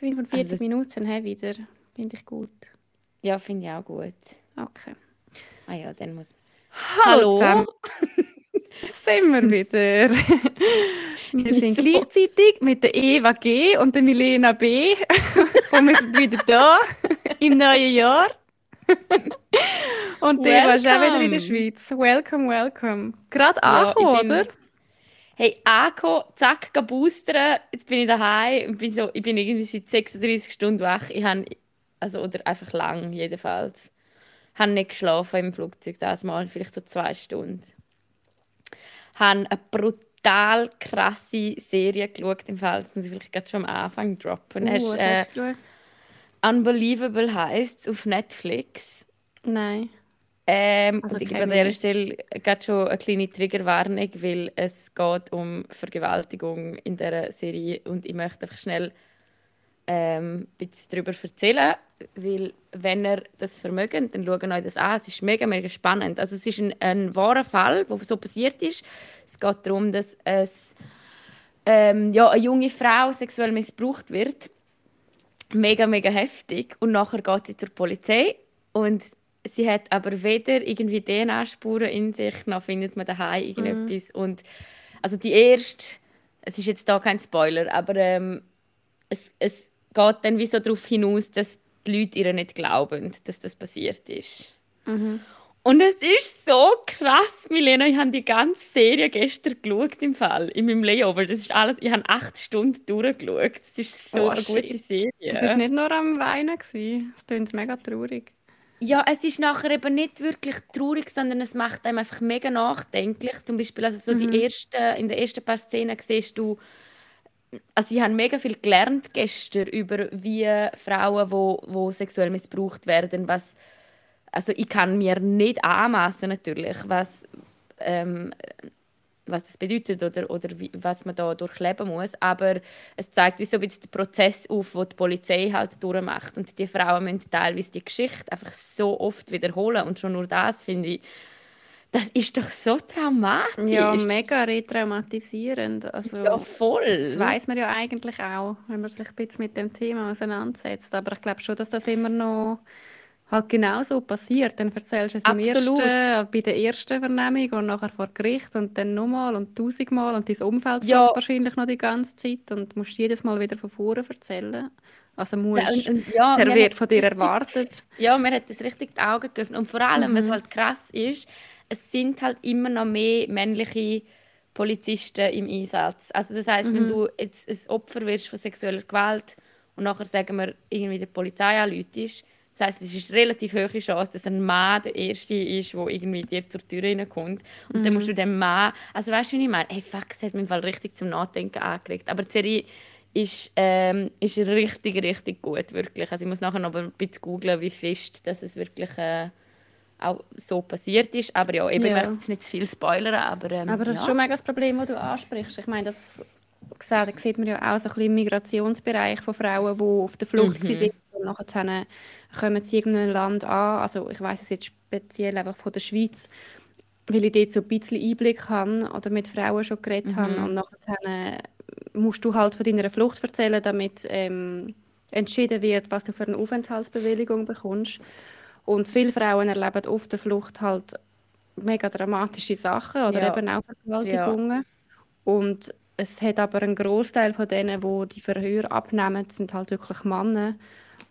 45 Also das- Minuten hey, wieder. Finde ich gut. Ja, finde ich auch gut. Okay. Ah ja, dann muss Hallo zusammen. sind wir wieder. wir sind So. gleichzeitig mit der Eva G und der Milena B. und wir sind wieder da im neuen Jahr. und die Eva ist auch wieder in der Welcome. Schweiz. Welcome, welcome. Gerade Ja, angekommen, oder? Hey, angekommen, zack, geh boostern. Jetzt bin ich daheim und bin so, ich bin irgendwie seit 36 Stunden wach. Ich habe, also, oder einfach lang jedenfalls. Ich habe nicht geschlafen im Flugzeug das Mal, vielleicht so zwei Stunden. Habe eine brutal krasse Serie geschaut im Fall. Das muss ich vielleicht gerade schon am Anfang droppen. Uh, Hast, was äh, hast geschaut? Unbelievable heisst auf Netflix. Nein. Ähm, Also ich gebe an dieser. Stelle gerade schon eine kleine Triggerwarnung, weil es geht um Vergewaltigung in dieser Serie und ich möchte einfach schnell ähm, ein bisschen darüber erzählen, weil wenn ihr das vermögt, dann schaut euch das an. Es ist mega, mega spannend. Also es ist ein, ein wahrer Fall, der so passiert ist. Es geht darum, dass es, ähm, ja, eine junge Frau sexuell missbraucht wird. Mega, mega heftig. Und nachher geht sie zur Polizei und sie hat aber weder irgendwie DNA-Spuren in sich, noch findet man daheim irgendetwas. Und also die erste, es ist jetzt da kein Spoiler, aber ähm, es, es geht dann wie so darauf hinaus, dass die Leute ihr nicht glauben, dass das passiert ist. Mhm. Und es ist so krass, Milena. Ich habe die ganze Serie gestern geschaut im Fall, in meinem Layover. Das ist alles, ich habe acht Stunden durchgeschaut. Das ist so Oh, eine gute shit. Serie. Du bist nicht nur am Weinen. gewesen. Das klingt mega traurig. Ja, es ist nachher eben nicht wirklich traurig, sondern es macht einem einfach mega nachdenklich. Zum Beispiel also so Mhm. die ersten, in der ersten paar Szenen siehst du, also ich habe mega viel gelernt gestern über wie Frauen, wo, wo sexuell missbraucht werden, was, also ich kann mir nicht anmaßen natürlich, was, ähm, was das bedeutet oder, oder wie, was man da durchleben muss. Aber es zeigt wie so ein bisschen den Prozess auf, den die Polizei halt durchmacht. Und die Frauen müssen teilweise die Geschichte einfach so oft wiederholen. Und schon nur das finde ich, das ist doch so traumatisch. Ja, mega retraumatisierend. Also, Ja, voll. Das weiß man ja eigentlich auch, wenn man sich ein bisschen mit dem Thema auseinandersetzt. Aber ich glaube schon, dass das immer noch halt genau so passiert. Dann erzählst du es im Absolut. ersten, bei der ersten Vernehmung und nachher vor Gericht und dann nochmal und tausendmal und dein Umfeld Ja. wahrscheinlich noch die ganze Zeit und musst jedes Mal wieder von vorne erzählen. Also musst, Ja, und, ja, es wird von dir richtig- erwartet. Ja, mir hat das richtig die Augen geöffnet. Und vor allem, was Mhm. halt krass ist, es sind halt immer noch mehr männliche Polizisten im Einsatz. Also das heißt, wenn Mhm. du jetzt ein Opfer wirst von sexueller Gewalt und nachher sagen wir irgendwie der Polizei anläutest, das heißt, es ist eine relativ hohe Chance, dass ein Mann der Erste ist, der irgendwie dir zur Tür reinkommt. Und dann musst Mhm. du dem Mann, also weißt du, wie ich meine? Hey, fuck, es hat mich im Fall richtig zum Nachdenken angeregt. Aber die Serie ist, ähm, ist richtig, richtig gut, wirklich. Also ich muss nachher noch ein bisschen googeln, wie fest dass es wirklich äh, auch so passiert ist. Aber ja, eben, Ja. ich möchte jetzt nicht zu viel spoilern, aber, ähm, Aber das ja. ist schon mega das Problem, das du ansprichst. Ich meine, das gesagt, das sieht man ja auch so ein bisschen im Migrationsbereich von Frauen, die auf der Flucht Mhm. sind und nachher kommen sie in irgendein Land an. Also ich weiß es jetzt speziell einfach von der Schweiz, weil ich dort so ein bisschen Einblick habe oder mit Frauen schon geredet habe. Mhm. Und nachher musst du halt von deiner Flucht erzählen, damit ähm, entschieden wird, was du für eine Aufenthaltsbewilligung bekommst. Und viele Frauen erleben auf der Flucht halt mega dramatische Sachen oder Ja. eben auch Vergewaltigungen. Und es hat aber einen Großteil von denen, wo die Verhör abnehmen, sind halt wirklich Männer.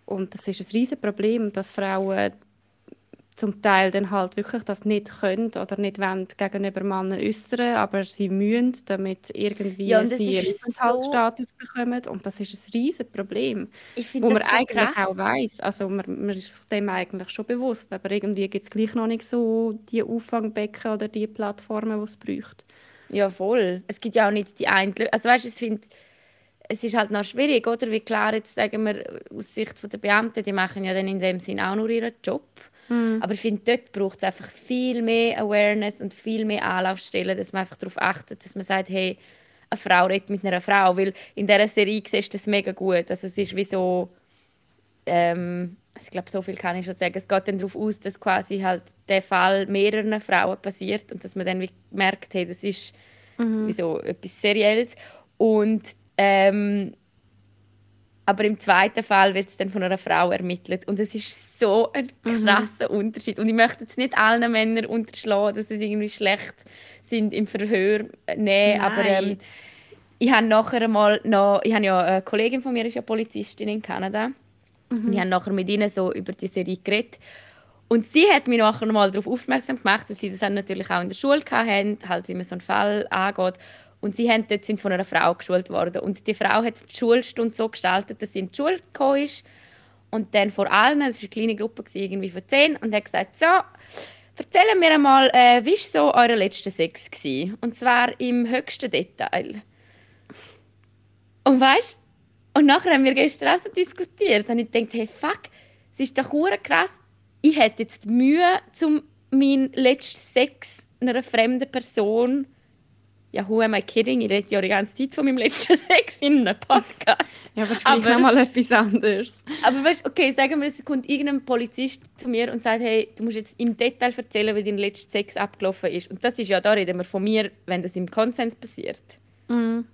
Und das ist ein riesen Problem, dass Frauen zum Teil dann halt wirklich das nicht können oder nicht wollen gegenüber Männern äußern, aber sie müssen, damit irgendwie Ja, sie ihren ist so- Aufenthaltsstatus bekommen. Und das ist ein riesen Problem, wo man so eigentlich krass. auch weiß. Also man, man ist sich dem eigentlich schon bewusst, aber irgendwie gibt es gleich noch nicht so die Auffangbecken oder die Plattformen, die es braucht. Ja, voll. Es gibt ja auch nicht die eine Also weißt du, ich finde, es ist halt noch schwierig, oder? Wie klar, jetzt sagen wir aus Sicht der Beamten, die machen ja dann in dem Sinn auch nur ihren Job. Aber ich finde, dort braucht es einfach viel mehr Awareness und viel mehr Anlaufstellen, dass man einfach darauf achtet, dass man sagt, hey, eine Frau redet mit einer Frau. Weil in dieser Serie siehst du das mega gut. Also es ist wie so, ähm, ich glaube, so viel kann ich schon sagen. Es geht dann darauf aus, dass quasi halt der Fall mehreren Frauen passiert und dass man dann merkt, hey, das ist Mhm. so etwas Serielles. Und ähm, aber im zweiten Fall wird es dann von einer Frau ermittelt. Und es ist so ein Mhm. krasser Unterschied. Und ich möchte jetzt nicht allen Männern unterschlagen, dass sie irgendwie schlecht sind im Verhör. äh, Nein, aber ähm, ich habe nachher mal noch, ich habe ja eine Kollegin von mir ist ja Polizistin in Kanada. Und ich habe nachher mit ihnen so über die Serie geredet. Und sie hat mich nachher mal darauf aufmerksam gemacht, weil sie das natürlich auch in der Schule hatten, halt wie man so einen Fall angeht. Und sie haben dort sind von einer Frau geschult worden. Und die Frau hat die Schulstunde so gestaltet, dass sie in die Schule gekommen ist. Und dann vor allen, es war eine kleine Gruppe, irgendwie von zehn, und hat gesagt, so, erzählen mir einmal, äh, wie war so euer letzter Sex? Gewesen? Und zwar im höchsten Detail. Und weißt und nachher haben wir gestern auch so diskutiert. Und ich dachte, hey, fuck, es ist doch hure krass. Ich hätte jetzt die Mühe, um meinen letzten Sex einer fremden Person. Ja, who am I kidding? Ich rede ja die ganze Zeit von meinem letzten Sex in einem Podcast. Ja, aber ist Aber- nochmal etwas anderes. Aber weißt du, okay, sagen wir, es kommt irgendein Polizist zu mir und sagt, hey, du musst jetzt im Detail erzählen, wie dein letzter Sex abgelaufen ist. Und das ist ja, da reden wir von mir, wenn das im Konsens passiert. Mhm.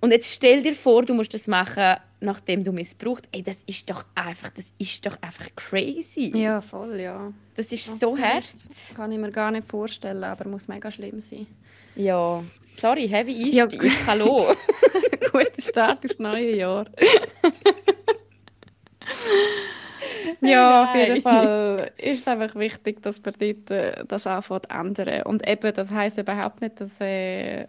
Und jetzt stell dir vor, du musst das machen, nachdem du missbraucht. Ey, das ist doch einfach, das ist doch einfach crazy. Ja, voll, ja. Das ist so Absolut. hart. Kann ich mir gar nicht vorstellen, aber muss mega schlimm sein. Ja, sorry, heavy Ja. Einstieg. Hallo. Guter Start ins neue Jahr. ja, auf jeden. Fall ist es einfach wichtig, dass man dort äh, das anfängt zu ändern. Und eben, das heisst überhaupt nicht, dass, äh,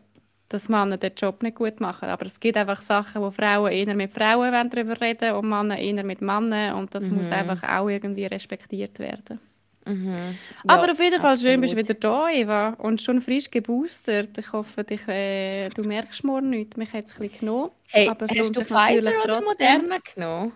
dass Männer den Job nicht gut machen. Aber es gibt einfach Sachen, wo Frauen eher mit Frauen wollen darüber reden und Männer eher mit Männern. Und das muss einfach auch irgendwie respektiert werden. Mhm. Aber Ja, auf jeden Fall schön, bist du absolut. wieder da, Eva. Und schon frisch geboostert. Ich hoffe, dich, äh, du merkst morgen nichts. Mich hat es ein bisschen genommen. Hey, aber es hast du Pfizer oder trotzdem. Moderna genommen?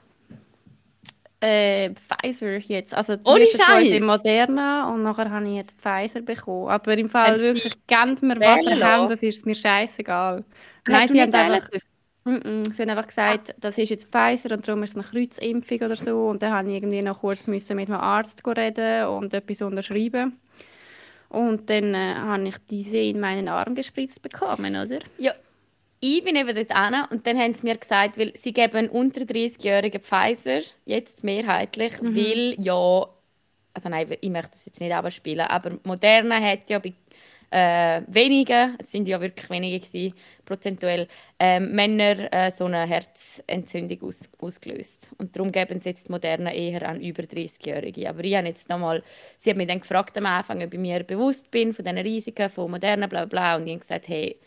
Äh, Pfizer jetzt. Also Ohne Scheiß? Moderna und nachher habe ich jetzt Pfizer bekommen. Aber im Fall Haben sie wirklich, gebt mir, was lassen? habt, das ist mir scheißegal. Nein, sie haben einfach, dürfen? Mm-mm, sie haben einfach gesagt, das ist jetzt Pfizer und darum ist es eine Kreuzimpfung oder so. Und dann musste ich irgendwie noch kurz müssen mit einem Arzt reden und etwas unterschreiben. Und dann äh, habe ich diese in meinen Arm gespritzt bekommen, oder? Ja, ich bin eben dort hin und dann haben sie mir gesagt, weil sie geben unter 30-jährigen Pfizer jetzt mehrheitlich, weil ja, also nein, ich möchte das jetzt nicht abspielen, aber Moderna hat ja bei äh, wenigen, es sind ja wirklich wenige gewesen, prozentuell, ähm, Männer äh, so eine Herzentzündung aus, ausgelöst. Und darum geben sie jetzt Moderna eher an über 30-Jährige. Aber ich habe jetzt nochmal, sie hat mich dann gefragt am Anfang, ob ich mir bewusst bin von den Risiken von Moderna, bla bla, bla. und ich habe gesagt, hey,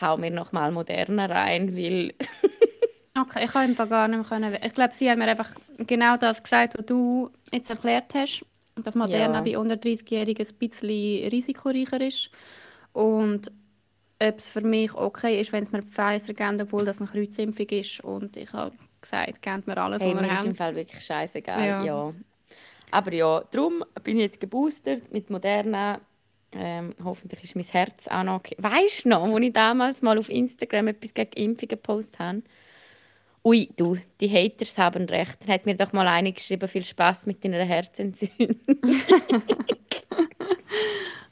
hau mir noch mal Moderna rein, weil Okay, ich kann einfach gar nicht mehr. Ich glaube, sie haben mir einfach genau das gesagt, was du jetzt erklärt hast. Dass Moderna Ja. bei unter 30-Jährigen ein bisschen risikoreicher ist. Und ob es für mich okay ist, wenn es mir Pfizer geben, obwohl das eine Kreuzimpfung ist. Und ich habe gesagt, gebt mir alles, hey, was mir ist im. Fall wirklich scheißegal. Ja. Ja. Aber ja, darum bin ich jetzt geboostert mit Moderna. Ähm, hoffentlich ist mein Herz auch noch okay. Weißt du noch, als ich damals mal auf Instagram etwas gegen Impfungen gepostet habe? Ui, du, die Haters haben recht. Dann hat mir doch mal eine geschrieben, viel Spaß mit deiner Herzentzündung.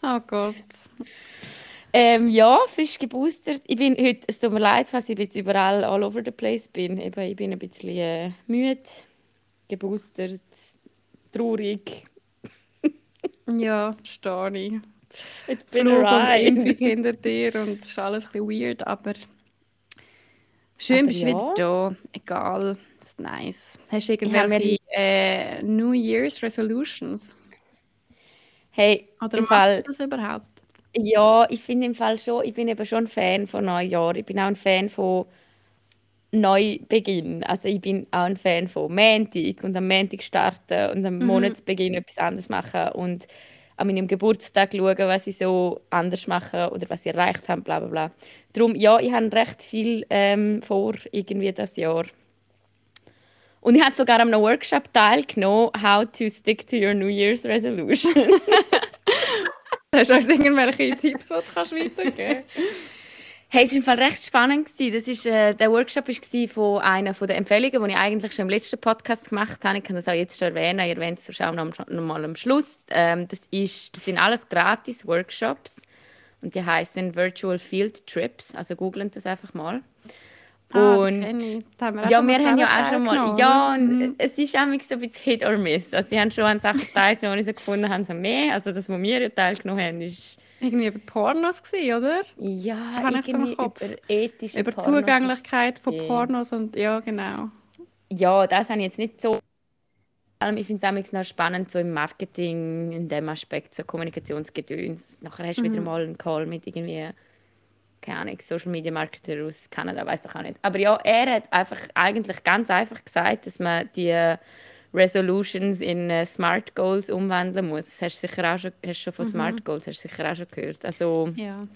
Oh Gott. Ähm, ja, frisch geboostert. Ich bin heute, es tut mir leid, falls ich jetzt überall all over the place bin. Eben, ich bin ein bisschen äh, müde, geboostert, traurig. Ja, verstehe ich. It's been Flug a und ride. Impfung hinter dir und es ist alles ein bisschen weird, aber schön Aber bist du ja. wieder da. Egal, das ist nice. Hast du irgendwelche äh, New Year's Resolutions? Hey, Oder im machst Fall, du das überhaupt? ja, ich finde im Fall schon, ich bin eben schon ein Fan von Neujahr. Ich bin auch ein Fan von Neubeginn. Also ich bin auch ein Fan von Montag und am Montag starten und am Monatsbeginn etwas anderes machen und an meinem Geburtstag schauen, was ich so anders mache oder was ich erreicht habe, bla bla bla. Darum, ja, ich habe recht viel ähm, vor, irgendwie das Jahr. Und ich habe sogar an einem Workshop teilgenommen, How to stick to your New Year's Resolution. Hast du uns irgendwelche Tipps, die du kannst weitergeben Hey, es war im Fall recht spannend. Das ist, äh, der Workshop war von einer von der Empfehlungen, die ich eigentlich schon im letzten Podcast gemacht habe. Ich kann das auch jetzt schon erwähnen. Ich erwähne es auch noch, noch mal am Schluss. Ähm, das, ist, das sind alles gratis Workshops und die heißen Virtual Field Trips. Also googlen das einfach mal. Ah, Und ich. Haben wir ja, schon wir haben ja auch schon mal. Ja, und Mhm. es ist auch so ein bisschen Hit or Miss. Also, sie haben schon an Sachen teilgenommen, die sie gefunden haben, so mehr. Also, das, was wir ja teilgenommen haben, ist Irgendwie über Pornos gewesen, oder? ja Habe ich so irgendwie Kopf. über ethische Über Pornos Zugänglichkeit von. Pornos und ja, genau. Ja, das habe ich jetzt nicht so. Ich finde es auch noch spannend, so im Marketing, in dem Aspekt, so Kommunikationsgedöns. Nachher hast du wieder mal einen Call mit irgendwie, keine Ahnung, Social Media Marketer aus Kanada, weiß doch auch nicht. Aber ja, er hat einfach eigentlich ganz einfach gesagt, dass man die Resolutions in äh, Smart Goals umwandeln muss. Das hast du sicher auch schon, hast schon von Smart Goals hast du sicher auch schon gehört. Also, Ja.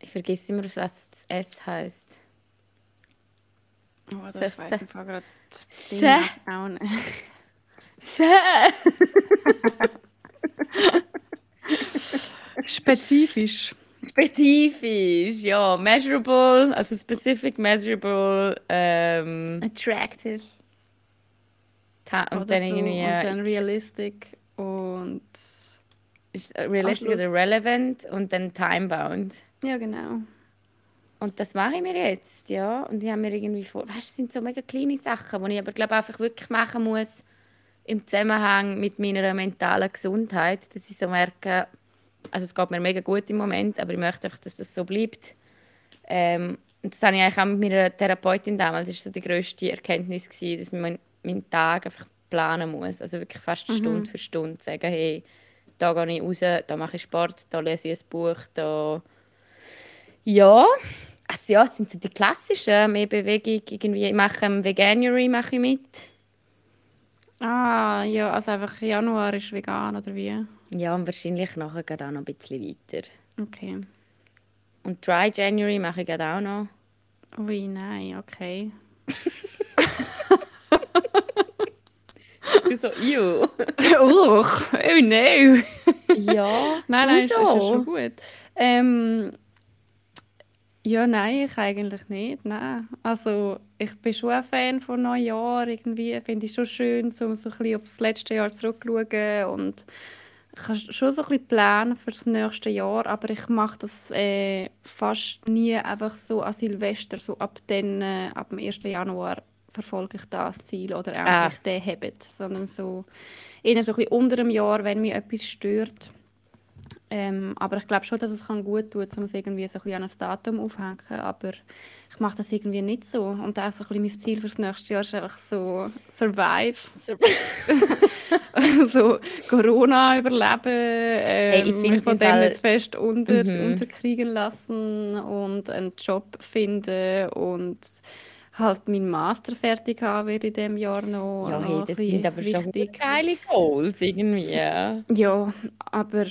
ich vergesse immer, was das S heißt. Oh, das ich weiss im Fall gerade das Ding auch. Spezifisch. Spezifisch, ja. Measurable, also specific, measurable, ähm, Attractive. Ta- und dann irgendwie Und dann realistic und ist realistic Schluss. oder relevant und dann time-bound. ja, genau. Und das mache ich mir jetzt, ja. Und ich habe mir irgendwie vor, weißt du, sind so mega kleine Sachen, die ich aber glaube einfach wirklich machen muss im Zusammenhang mit meiner mentalen Gesundheit, dass ich so merke, also es geht mir mega gut im Moment, aber ich möchte einfach, dass das so bleibt. Ähm, und das habe ich eigentlich auch mit meiner Therapeutin damals, das war so die grösste Erkenntnis, gewesen, dass man meinen Tag einfach planen muss. Also wirklich fast Stunde für Stunde sagen, hey, da gehe ich raus, da mache ich Sport, da lese ich ein Buch, da... Ja, also ja, sind so die klassischen, mehr Bewegung, irgendwie, ich mache im Veganuary mache ich mit. Ah, ja, also einfach Januar ist vegan oder wie? Ja, und wahrscheinlich nachher geht auch noch ein bisschen weiter. Okay. Und Dry January mache ich gerade auch noch. Ui, nein, okay. Du so, ew. Uch, oh no. ja, Nein, nein, ist, ist ja schon gut. Ähm, ja, nein, ich eigentlich nicht. Nein. Also, ich bin schon ein Fan von Neujahr. Irgendwie finde ich schon schön, so, so ein bisschen auf das letzte Jahr zurückzuschauen und ich kann schon so ein bisschen planen für das nächste Jahr, aber ich mache das äh, fast nie einfach so an Silvester, so ab dann, äh, ab dem 1. Januar verfolge ich das Ziel oder Ah. endlich den Habit, sondern so eher so ein bisschen unter dem Jahr, wenn mich etwas stört. Ähm, aber ich glaube schon, dass es kann gut tut, um es irgendwie so ein bisschen an ein Datum aufhängen. Aber ich mache das irgendwie nicht so. Und auch so ein bisschen mein Ziel für das nächste Jahr ist einfach so Survive. so Corona überleben, ähm, ich mich von dem Fall- nicht fest unter, Mhm. unterkriegen lassen und einen Job finden und halt meinen Master fertig haben wird in diesem Jahr noch, Ja, hey, ein das sind aber schon wichtig. geile Goals irgendwie. Ja, aber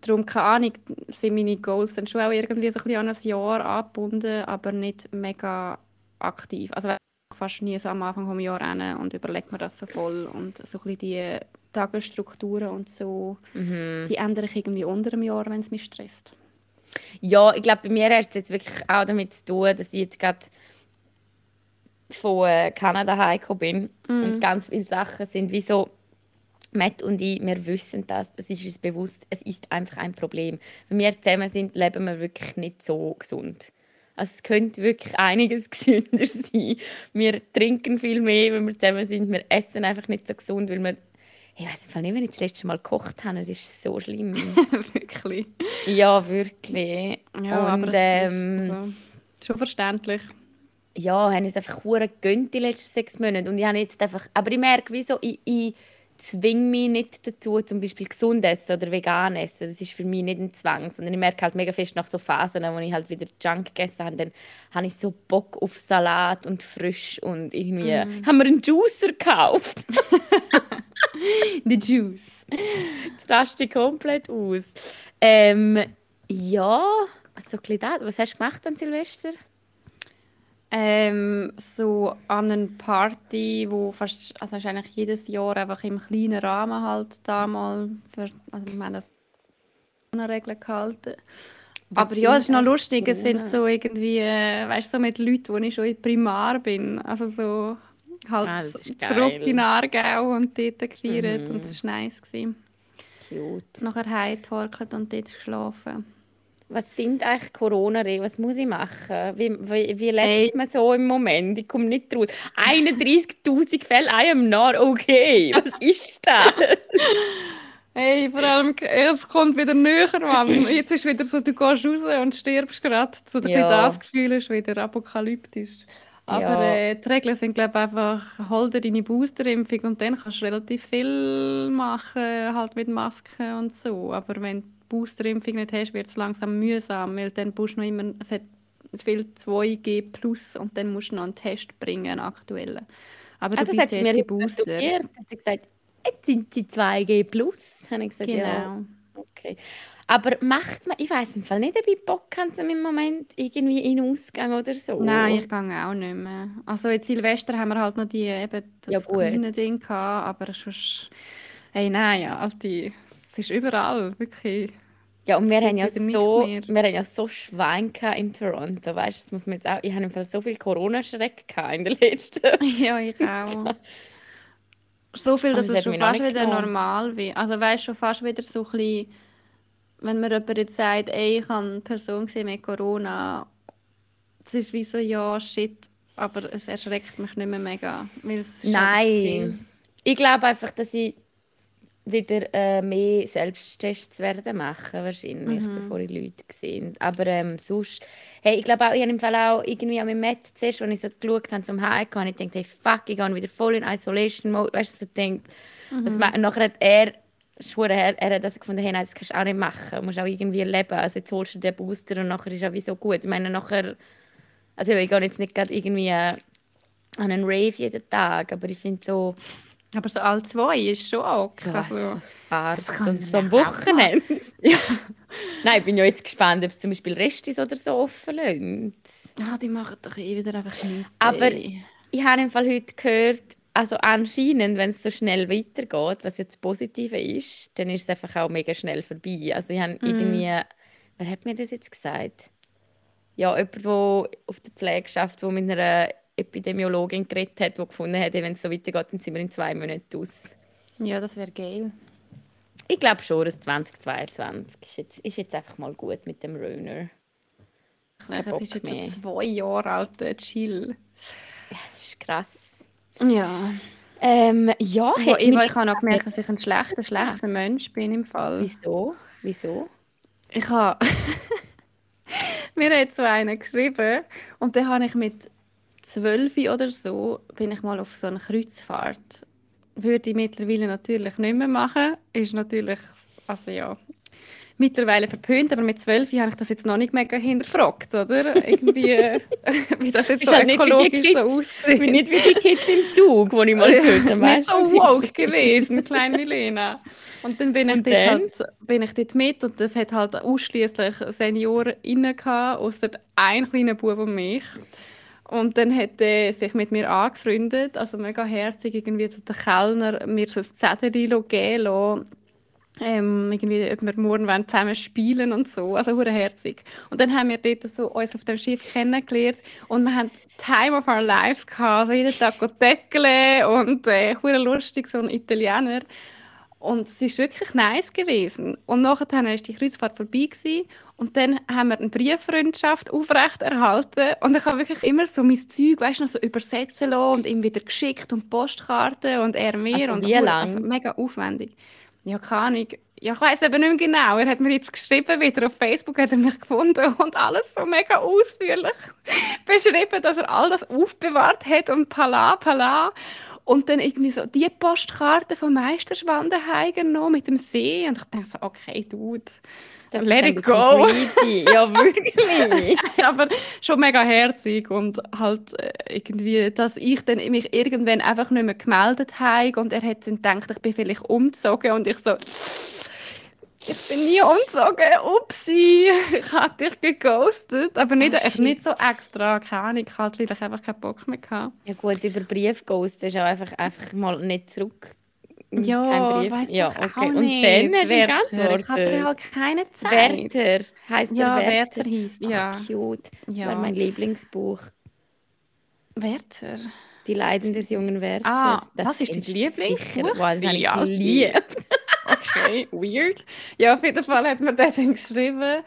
darum, keine Ahnung, sind meine Goals dann schon auch irgendwie so ein bisschen an ein Jahr angebunden, aber nicht mega aktiv. Also ich fast nie so am Anfang des Jahres hin und überlege mir das so voll und so ein bisschen die Tagesstrukturen und so, Mhm. die ändere ich irgendwie unter dem Jahr, wenn es mich stresst. Ja, ich glaube, bei mir hat es jetzt wirklich auch damit zu tun, dass ich jetzt gerade von äh, Kanada heimgekommen bin und ganz viele Sachen sind wie so, Matt und ich, wir wissen das, das ist uns bewusst, es ist einfach ein Problem. Wenn wir zusammen sind, leben wir wirklich nicht so gesund. Also es könnte wirklich einiges gesünder sein. Wir trinken viel mehr, wenn wir zusammen sind. Wir essen einfach nicht so gesund, weil wir... Ich weiß im Fall nicht, wenn ich das letzte Mal gekocht habe. Es ist so schlimm. Wirklich. ja, wirklich. Ja, und aber ähm, ist also, schon verständlich. Ja, haben uns einfach hure gegönnt die letzten sechs Monate. Und ich habe jetzt einfach, aber ich merke, wieso ich, ich zwinge mich nicht dazu, zum Beispiel gesund essen oder vegan essen. Das ist für mich nicht ein Zwang, sondern ich merke halt mega fest nach so Phasen, wo ich halt wieder Junk gegessen habe, dann habe ich so Bock auf Salat und frisch und irgendwie haben wir einen Juicer gekauft. The Juice. Jetzt raste ich komplett aus. Ähm, ja, so ein bisschen das. Was hast du gemacht an Silvester? Ähm, so an einer Party, wo fast, also eigentlich jedes Jahr einfach im kleinen Rahmen halt da mal für, also wir haben das Regeln gehalten. Was Aber ja, es ist noch lustig, es sind so irgendwie, äh, weißt du, so mit Leuten, wo ich schon in Primar bin, also so halt Ah, zurück geil. Mhm. in Aargau und dort gefeiert und es war nice. Gewesen. Cute. Nachher heimgetorkelt und dort geschlafen. Was sind eigentlich Corona-Regeln? Was muss ich machen? Wie, wie, wie lebt hey. man so im Moment? Ich komme nicht raus. 31.000 Fälle, I am not okay. Was ist das? Hey, vor allem, es kommt wieder näher, Mann. Jetzt ist wieder so, du gehst raus und stirbst gerade. So ja. das Gefühl ist wieder apokalyptisch. Aber ja. äh, die Regeln sind, glaube ich, einfach, hol dir deine Boosterimpfung und dann kannst du relativ viel machen, halt mit Masken und so. Aber wenn Boosterimpfung nicht hast, wird es langsam mühsam, weil dann musst du noch immer, es hat viel 2G plus und dann musst du noch einen Test bringen, einen aktuellen. Aber ah, du bist jetzt geboostert. Hat sie gesagt, jetzt sind sie 2G plus, habe ich gesagt, genau. ja. Okay. Aber macht man, ich weiß im Fall nicht, ob ich Bock habe, im Moment irgendwie in den Ausgang oder so. Nein, ich gehe auch nicht mehr. Also in Silvester haben wir halt noch die, eben das ja, kleine Ding gehabt, aber sonst, hey, nein, ja, Alti, es ist überall, wirklich. Ja, und wir haben ja, so, wir haben ja so Schwein in Toronto, weißt du, muss man jetzt auch, ich habe im Fall so viel Corona-Schreck in der letzten Ja, ich auch. so viel, dass es schon fast wieder normal wird. Also weißt du, schon fast wieder so ein bisschen wenn mir jemand jetzt sagt, ey, ich habe eine Person gesehen mit Corona, das ist wie so, ja, shit, aber es erschreckt mich nicht mehr mega. Nein, ich glaube einfach, dass ich wieder äh, mehr Selbsttests werden machen wahrscheinlich, mhm. bevor ich Leute sehe. Aber ähm, sonst, hey, ich glaube auch, ich habe im Fall auch irgendwie an meinem Met zuerst, als ich so geschaut habe zum Heimkommen, habe ich gedacht, hey, fuck, ich gehe wieder voll in Isolation Mode, weißt du, so denkt, mhm. was, nachher hat er Schwuren, er, er hat das gefunden, hey, nein, das kannst du auch nicht machen. Du musst auch irgendwie leben. Also jetzt holst du den Booster und nachher ist ja wie so gut. Ich meine, nachher, also ich gehe jetzt nicht gerade irgendwie äh, an einen Rave jeden Tag, aber ich finde so... Aber so alle zwei ist schon auch so, also, ein paar, so, so am Wochenende. ja. Nein, ich bin ja jetzt gespannt, ob es zum Beispiel Restis oder so offen lassen. Ja, die machen doch eh wieder einfach nichts. Aber ich habe im Fall heute gehört, also anscheinend, wenn es so schnell weitergeht, was jetzt Positive ist, dann ist es einfach auch mega schnell vorbei. Also ich habe mm. irgendwie, wer hat mir das jetzt gesagt? Ja, jemand, der auf der Pflege schafft, der mit einer Epidemiologin geredet hat, die gefunden hat, wenn es so weitergeht, dann sind wir in zwei Monaten aus. Ja, das wäre geil. Ich glaube schon, dass 2022 ist jetzt, ist jetzt einfach mal gut mit dem Röner. Es ist jetzt mehr. schon zwei Jahre alt, der Chill. Ja, es ist krass. Ja. Ähm, ja, hey, ich, ich habe noch gemerkt, dass ich ein schlechter, schlechter Mensch bin im Fall. Wieso? Wieso? Ich habe... Mir hat so einer geschrieben und dann habe ich mit zwölf oder so bin ich mal auf so eine Kreuzfahrt. Würde ich mittlerweile natürlich nicht mehr machen. Ist natürlich, also ja, mittlerweile verpönt, aber mit zwölf habe ich das jetzt noch nicht mega hinterfragt, oder? Irgendwie, äh, wie das jetzt so halt ökologisch so aussieht. Nicht wie die Kids im Zug, wo ich mal gehört habe. Nicht so woke gewesen, kleine Milena. Und dann bin ich, und dort, halt, bin ich dort mit und das hat halt ausschließlich Senioren gehabt, außer ein kleiner Bub und mich. Und dann hat er sich mit mir angefreundet, also mega herzig, irgendwie so der Kellner mir so ein Zettel geben lassen ähm, irgendwie, ob wir morgen zusammen spielen und so. Also hure herzig. Und dann haben wir dort so uns auf dem Schiff kennengelernt und wir haben Time of our Lives gehabt. Also jeden Tag Töckle und äh, lustig, so ein Italiener. Und es ist wirklich nice gewesen. Und nachher ist die Kreuzfahrt vorbei gewesen, und dann haben wir eine Brieffreundschaft aufrecht erhalten und ich habe wirklich immer so mein Zeug, weißt du, so übersetzen lassen und ihm wieder geschickt und Postkarten und er mir also und wie lang? Also mega aufwendig. Ja, keine Ahnung. Ja, ich weiß eben nicht mehr genau. Er hat mir jetzt geschrieben, wieder auf Facebook hat er mich gefunden und alles so mega ausführlich beschrieben, dass er all das aufbewahrt hat und pala, pala. Und dann irgendwie so die Postkarte von Meisterschwandenheiger noch mit dem See. Und ich dachte so, okay, Dude, das let it go. ja, wirklich. Aber schon mega herzig und halt äh, irgendwie, dass ich dann mich irgendwann einfach nicht mehr gemeldet habe und er hat dann gedacht, ich bin vielleicht umgezogen und ich so, ich bin nie umgezogen, upsi, ich habe dich geghostet, aber nicht, oh, nicht so extra, keine Ahnung, ich hatte halt einfach keinen Bock mehr. Gehabt. Ja gut, über Brief ghosten ist auch einfach, einfach mal nicht zurück ja, weiß ja, okay. auch Und dann hast du geantwortet. Ich hatte halt keine Zeit. Werther heisst ja, der Werther. Werther hieß, ja. Ach, cute. Das ja. war mein Lieblingsbuch. Werther? Die Leiden des jungen Werther. Ah, das, das ist dein Lieblingsbuch? Wow, das ich geliebt. okay, weird. Ja, auf jeden Fall hat man das dann geschrieben.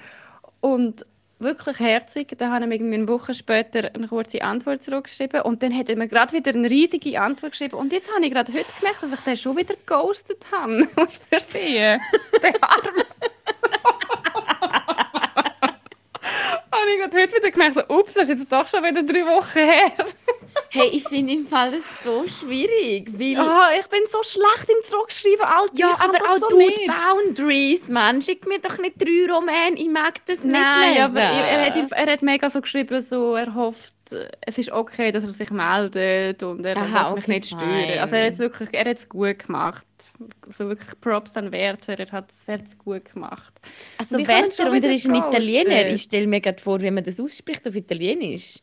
Und wirklich herzig. Da habe ich irgendwie eine Woche später eine kurze Antwort zurückgeschrieben und dann hat er mir gerade wieder eine riesige Antwort geschrieben und jetzt habe ich gerade heute gemerkt, dass ich den schon wieder ghostet habe. Was für sie? Der Arme. habe ich gerade heute wieder gemerkt, so, ups, das ist jetzt doch schon wieder drei Wochen her. Hey, ich finde im Fall das so schwierig, weil... Oh, ich bin so schlecht im Zurückschreiben, Alter. Ja, aber auch so du nicht. Boundaries, Mann. Schick mir doch nicht drei Romane, ich mag das nicht Nein, lesen. aber er, er, hat, er hat mega so geschrieben, so, er hofft, es ist okay, dass er sich meldet und er Aha, will mich okay, nicht stören. fein. Also er hat es wirklich, er hat es gut gemacht. Also wirklich Props an Werther, er hat es hat's gut gemacht. Also Werther er wieder ist ein Italiener. Ich stelle mir gerade vor, wie man das ausspricht auf Italienisch.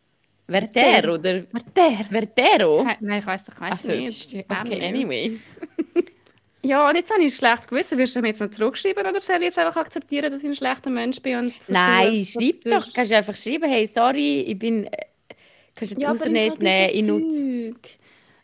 Werther, Werther. oder? Der? Vertero? Nein, ich weiß ich weiss Also, nicht. ist, okay, anyway. Ja, und jetzt habe ich es schlecht gewusst. Wirst du mir jetzt noch zurückschreiben oder soll ich jetzt einfach akzeptieren, dass ich ein schlechter Mensch bin? Und so Nein, ob schreib du- doch. Kannst du einfach schreiben, hey, sorry, ich bin... äh, Kannst du die Ja, Fall nehmen, ich nutze...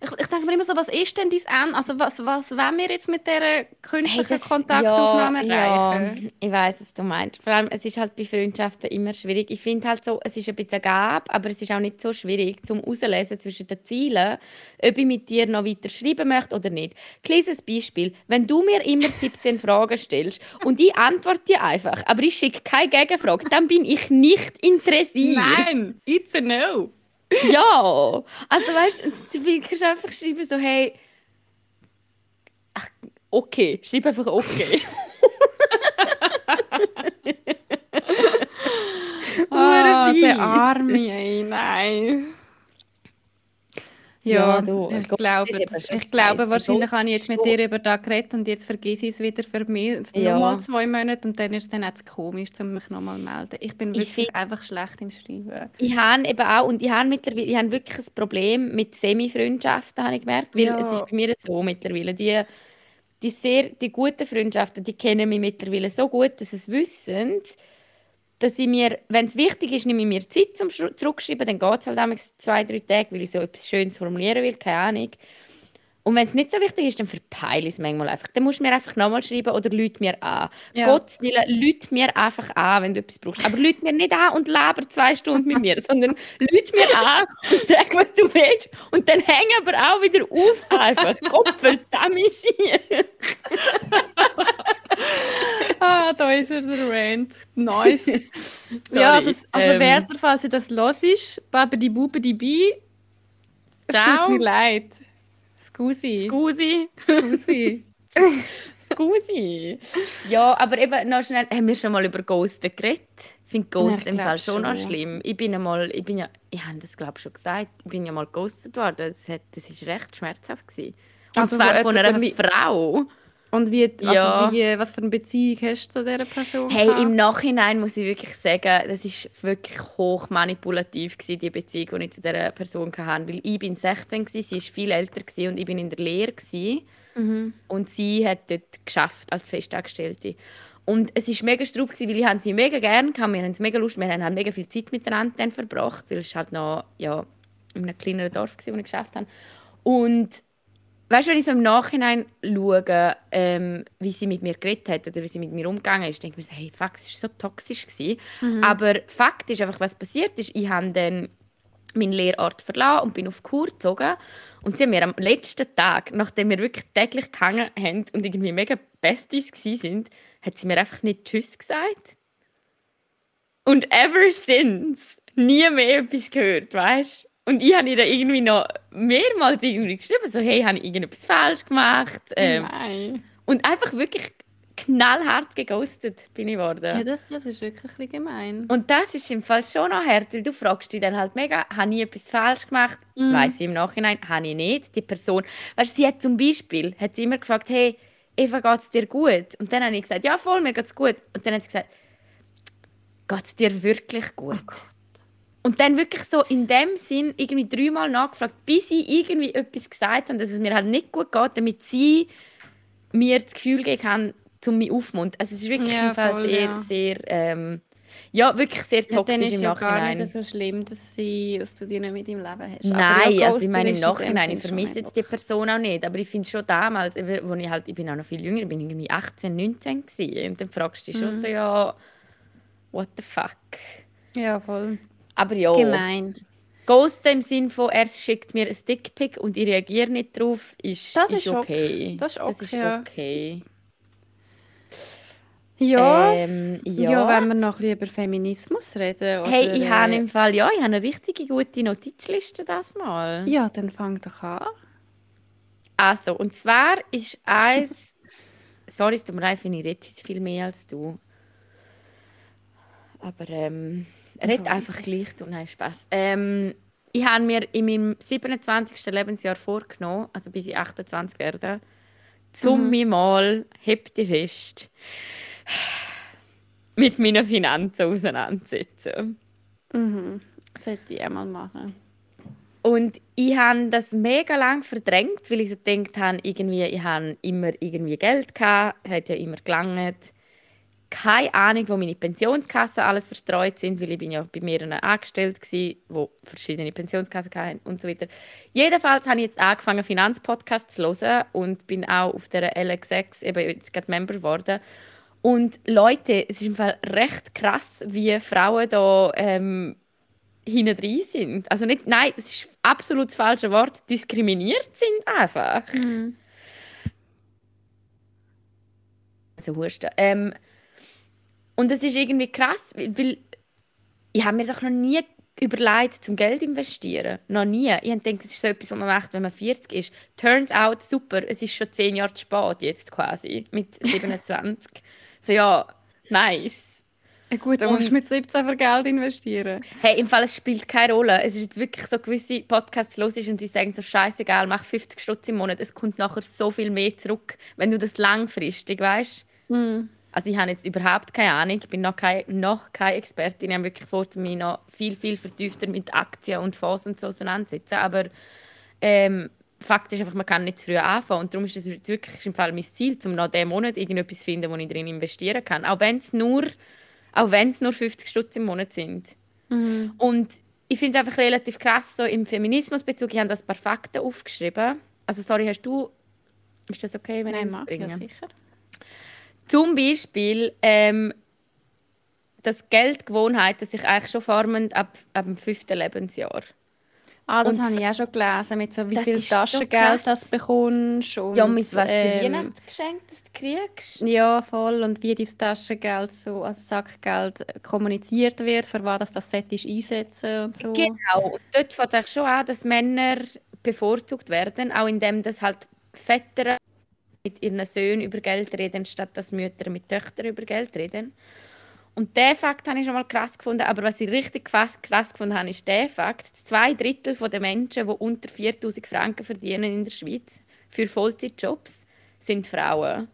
Ich, ich denke mir immer so, was ist denn dein Ende? Also was, was wollen wir jetzt mit dieser künstlichen Kontaktaufnahme ja, erreichen? ja, ich weiß, was du meinst. Vor allem, es ist halt bei Freundschaften immer schwierig. Ich finde halt so, es ist ein bisschen Gabe, aber es ist auch nicht so schwierig, zum auslesen zwischen den Zielen, ob ich mit dir noch weiter schreiben möchte oder nicht. Kleines Beispiel. Wenn du mir immer 17 Fragen stellst und ich antworte dir einfach, aber ich schicke keine Gegenfrage, dann bin ich nicht interessiert. Nein, it's a no. Ja, also weißt du, du kannst einfach schreiben so, hey, ach, okay, schreib einfach okay. Ah, der. Arme, ey, nein. Ja, Ja, du, ich, glaube, ich glaube wahrscheinlich habe ich jetzt mit dir über das geredet und jetzt vergesse ich es wieder für mich Ja. nochmal zwei Monate und dann ist es dann auch zu komisch, um mich nochmal zu melden. Ich bin Ich wirklich find- einfach schlecht im Schreiben. Ich habe eben auch, und ich habe, mittlerweile, ich habe wirklich ein Problem mit Semi-Freundschaften, habe ich gemerkt, weil Ja. es ist bei mir so mittlerweile, die, die, sehr, die guten Freundschaften, die kennen mich mittlerweile so gut, dass sie es wissen, dass ich mir, wenn es wichtig ist, nehme ich mir Zeit zum Zurückschreiben, dann geht es halt manchmal zwei, drei Tage, weil ich so etwas Schönes formulieren will, keine Ahnung. Und wenn es nicht so wichtig ist, dann verpeile ich es manchmal einfach. Dann musst du mir einfach nochmal schreiben oder lüt mir an. Ja. Gottes Willen, lüt mir einfach an, wenn du etwas brauchst. Aber lüt mir nicht an und laber zwei Stunden mit mir, sondern lüt mir an und sag, was du willst. Und dann häng aber auch wieder auf einfach. Gott verdammt. Ah, da ist wieder der Rant. Nice. Ja, also, also ähm. Werther, falls ihr das los ist, Babidi Bubidi Bi, Ciao. tut mir leid. Scusi. Scusi. Scusi. Scusi. Ja, aber eben noch schnell, haben wir schon mal über Ghosten geredet? Ich finde Ghost Ich im Fall schon noch schlimm. Ich bin einmal, ich bin ja, ich habe das glaube ich schon gesagt, ich bin ja mal ghostet worden. Das, hat, das ist recht schmerzhaft gewesen. Und Also, zwar von einer Frau. Und wie, also Ja. wie, was für eine Beziehung hast du zu dieser Person? Hey, gehabt? im Nachhinein muss ich wirklich sagen, das ist wirklich hoch manipulativ gewesen, die Beziehung, die ich zu dieser Person hatte. Weil ich bin 16 gsi, sie ist viel älter gsi und ich bin in der Lehre gsi. Mhm. und sie hat dort geschafft als Festangestellte. Und es ist mega straub weil ich sie mega gerne gehabt, wir haben es mega Lust, wir haben halt mega viel Zeit miteinander dann verbracht, weil es halt noch ja in einem kleineren Dorf gsi, wo ich geschafft habe. Und weißt du, wenn ich so im Nachhinein schaue, ähm, wie sie mit mir geredet hat oder wie sie mit mir umgegangen ist, denke ich mir so, hey, fuck, es war so toxisch. Gewesen. Aber Fakt ist einfach, was passiert ist, ich habe dann meinen Lehrort verlassen und bin auf Kur gezogen. Und sie haben mir am letzten Tag, nachdem wir wirklich täglich gehangen haben und irgendwie mega Besties sind, hat sie mir einfach nicht Tschüss gesagt. Und ever since nie mehr etwas gehört, weißt du? Und ich habe ihr dann irgendwie noch mehrmals irgendwie geschrieben, so, hey, habe ich irgendetwas falsch gemacht? Ähm, Nein. und einfach wirklich knallhart geghostet bin ich Ja, worden. das, das ist wirklich ein gemein. Und das ist im Fall schon noch hart, weil du fragst dich dann halt mega, habe ich etwas falsch gemacht? Mhm. Weiß ich im Nachhinein, habe ich nicht. Die Person, weißt sie hat zum Beispiel, hat sie immer gefragt, hey, Eva, geht es dir gut? Und dann habe ich gesagt, ja voll, mir geht's gut. Und dann hat sie gesagt, geht es dir wirklich gut? Und dann wirklich so in dem Sinn irgendwie dreimal nachgefragt, bis ich irgendwie etwas gesagt habe, dass es mir halt nicht gut geht, damit sie mir das Gefühl geben kann, um mich aufmuntern. Also es ist wirklich Ja, im Fall voll, sehr, ja. sehr, ähm, ja, wirklich sehr Ja, toxisch dann ist im ja gar Nachhinein. nicht so schlimm, dass, sie, dass du die nicht mit im Leben hast. Nein, ja, also ich meine im Nachhinein, ich vermisse jetzt die Person auch nicht, aber ich finde schon damals, wo ich halt, ich bin auch noch viel jünger, ich bin irgendwie 18, 19 gewesen, und dann fragst du dich Mhm. schon so, ja, what the fuck. Ja, voll. Aber ja. Gemein. Ghosten im Sinn von, er schickt mir ein Stickpick und ich reagiere nicht drauf, ist, Das ist ist ok- okay. das ist Das ist okay, ja. okay. Ähm, ja. ja. wenn wir noch ein bisschen über Feminismus reden. Oder, hey, ich habe äh, im Fall, ja, ich habe eine richtige gute Notizliste das mal. Ja, dann fang doch an. Also, und zwar ist eins. Sorry, es tut mir leid, ich rede viel mehr als du. Aber ähm, red Einfach einfach gleich, du, nein, Spaß. Ähm, ich habe mir in meinem 27. Lebensjahr vorgenommen, also bis ich 28 werde, zum Mhm. mal, die fest, mit meinen Finanzen auseinandersetzen. Mhm. Das hätte ich einmal machen. Und ich habe das mega lang verdrängt, weil ich so gedacht habe, irgendwie, ich habe immer irgendwie Geld gehabt, hat ja immer gelangt. Keine Ahnung, wo meine Pensionskassen alles verstreut sind, weil ich bin ja bei mehreren angestellt war, wo verschiedene Pensionskassen hatten und so weiter. Jedenfalls habe ich jetzt angefangen, Finanzpodcasts zu hören und bin auch auf der LX6 eben jetzt gerade Member geworden. Und Leute, es ist im Fall recht krass, wie Frauen da ähm, hinten drin sind. Also nicht, nein, das ist absolut das falsche Wort. Diskriminiert sind einfach. Also Husten. Ähm, und das ist irgendwie krass, weil, ich habe mir doch noch nie überlegt, zum Geld investieren. Noch nie. Ich habe gedacht, das ist so etwas, was man macht, wenn man 40 ist. Turns out, super, es ist schon 10 Jahre zu spät jetzt quasi, mit 27. so ja, nice. Ja, gut, dann musst du mit 17 für Geld investieren. Hey, im Fall, es spielt keine Rolle. Es ist jetzt wirklich so gewisse Podcasts los ist und sie sagen so scheißegal, mach 50 Stutz im Monat. Es kommt nachher so viel mehr zurück, wenn du das langfristig weißt. Also ich habe jetzt überhaupt keine Ahnung. Ich bin noch, kein, noch keine Expertin. Ich habe wirklich vor, mich noch viel, viel vertiefter mit Aktien und Fonds und so auseinandersetzen. Aber ähm, Fakt ist einfach, man kann nicht zu früh anfangen. Und darum ist es wirklich im Fall mein Ziel, um noch diesen Monat irgendetwas zu finden, wo ich drin investieren kann. Auch wenn es nur, auch wenn es nur 50 Stutz im Monat sind. Und ich finde es einfach relativ krass, so im Feminismusbezug, ich habe das ein paar Fakten aufgeschrieben. Also sorry, hast du... Ist das okay, wenn Nein, ich das bringe? ja sicher. Zum Beispiel, ähm, dass Geldgewohnheiten sich eigentlich schon formen ab, ab dem fünften Lebensjahr. Ah, das Und habe ich auch schon gelesen, mit so wie viel ist so Taschengeld krass. das du bekommst. Und, ja, mit was für ähm, Weihnachtsgeschenk das du kriegst. Ja, voll. Und wie dein Taschengeld, so als Sackgeld kommuniziert wird, für was das das solltest einsetzen und so. Genau. Und dort fängt es eigentlich schon an, dass Männer bevorzugt werden, auch indem das halt Väter mit ihren Söhnen über Geld reden, statt dass Mütter mit Töchtern über Geld reden. Und der Fakt habe ich schon mal krass gefunden, aber was ich richtig krass, krass gefunden habe, ist der Fakt, zwei Drittel der Menschen, die unter 4000 Franken verdienen in der Schweiz für Vollzeitjobs, sind Frauen.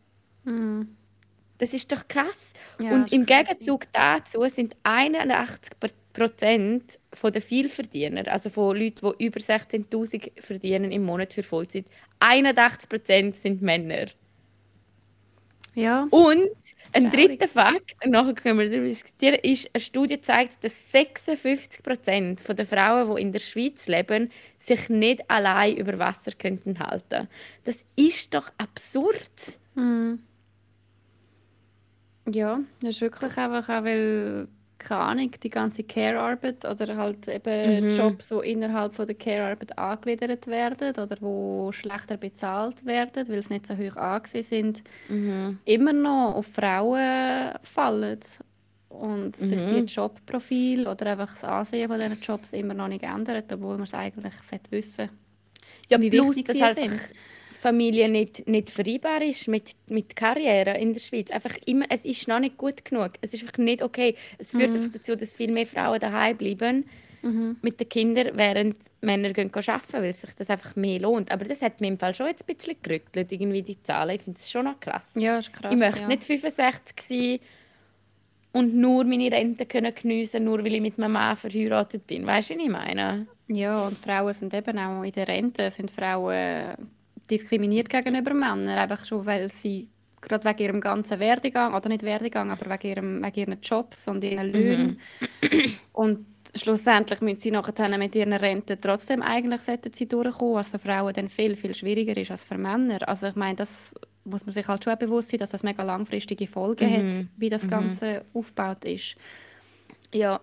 Das ist doch krass. Ja, und im. Gegenzug dazu sind 81 Prozent der Vielverdiener, also von Leuten, die über 16.000 verdienen im Monat für Vollzeit, 81 Prozent sind Männer. Ja. Und ein dritter Fakt, und nachher können wir darüber diskutieren, ist, eine Studie zeigt, dass 56 Prozent der Frauen, die in der Schweiz leben, sich nicht allein über Wasser könnten halten. Das ist doch absurd. Ja, das ist wirklich einfach auch, weil, keine Ahnung, die ganze Care-Arbeit oder halt eben Jobs, die innerhalb von der Care-Arbeit angegliedert werden oder wo schlechter bezahlt werden, weil sie nicht so hoch angesehen sind, immer noch auf Frauen fallen. Und sich die Jobprofil oder einfach das Ansehen von diesen Jobs immer noch nicht ändert, obwohl man es eigentlich sollte wissen Ja, Wie plus, wichtig dass sie sind. Familie nicht, nicht vereinbar ist mit, mit Karriere in der Schweiz. Einfach immer, es ist noch nicht gut genug. Es ist einfach nicht okay. Es führt einfach dazu, dass viel mehr Frauen daheim bleiben mit den Kindern, während Männer gehen arbeiten, weil sich das einfach mehr lohnt. Aber das hat mir im Fall schon jetzt ein bisschen gerüttelt, irgendwie die Zahlen. Ich finde das schon noch krass. Ja, ist krass. ich möchte ja. nicht 65 sein und nur meine Rente können geniessen, nur weil ich mit meinem Mann verheiratet bin. Weißt du, wie ich meine? Ja, und Frauen sind eben auch in der Rente, sind Frauen diskriminiert gegenüber Männern, einfach schon, weil sie gerade wegen ihrem ganzen Werdegang, oder nicht Werdegang, aber wegen, ihrem, wegen ihren Jobs und ihren Löhnen. Und schlussendlich müssen sie nachher mit ihren Renten trotzdem eigentlich sollten sie durchkommen, was für Frauen dann viel, viel schwieriger ist als für Männer. Also ich meine, das muss man sich halt schon bewusst sein, dass das mega langfristige Folgen hat, wie das Ganze aufgebaut ist. Ja,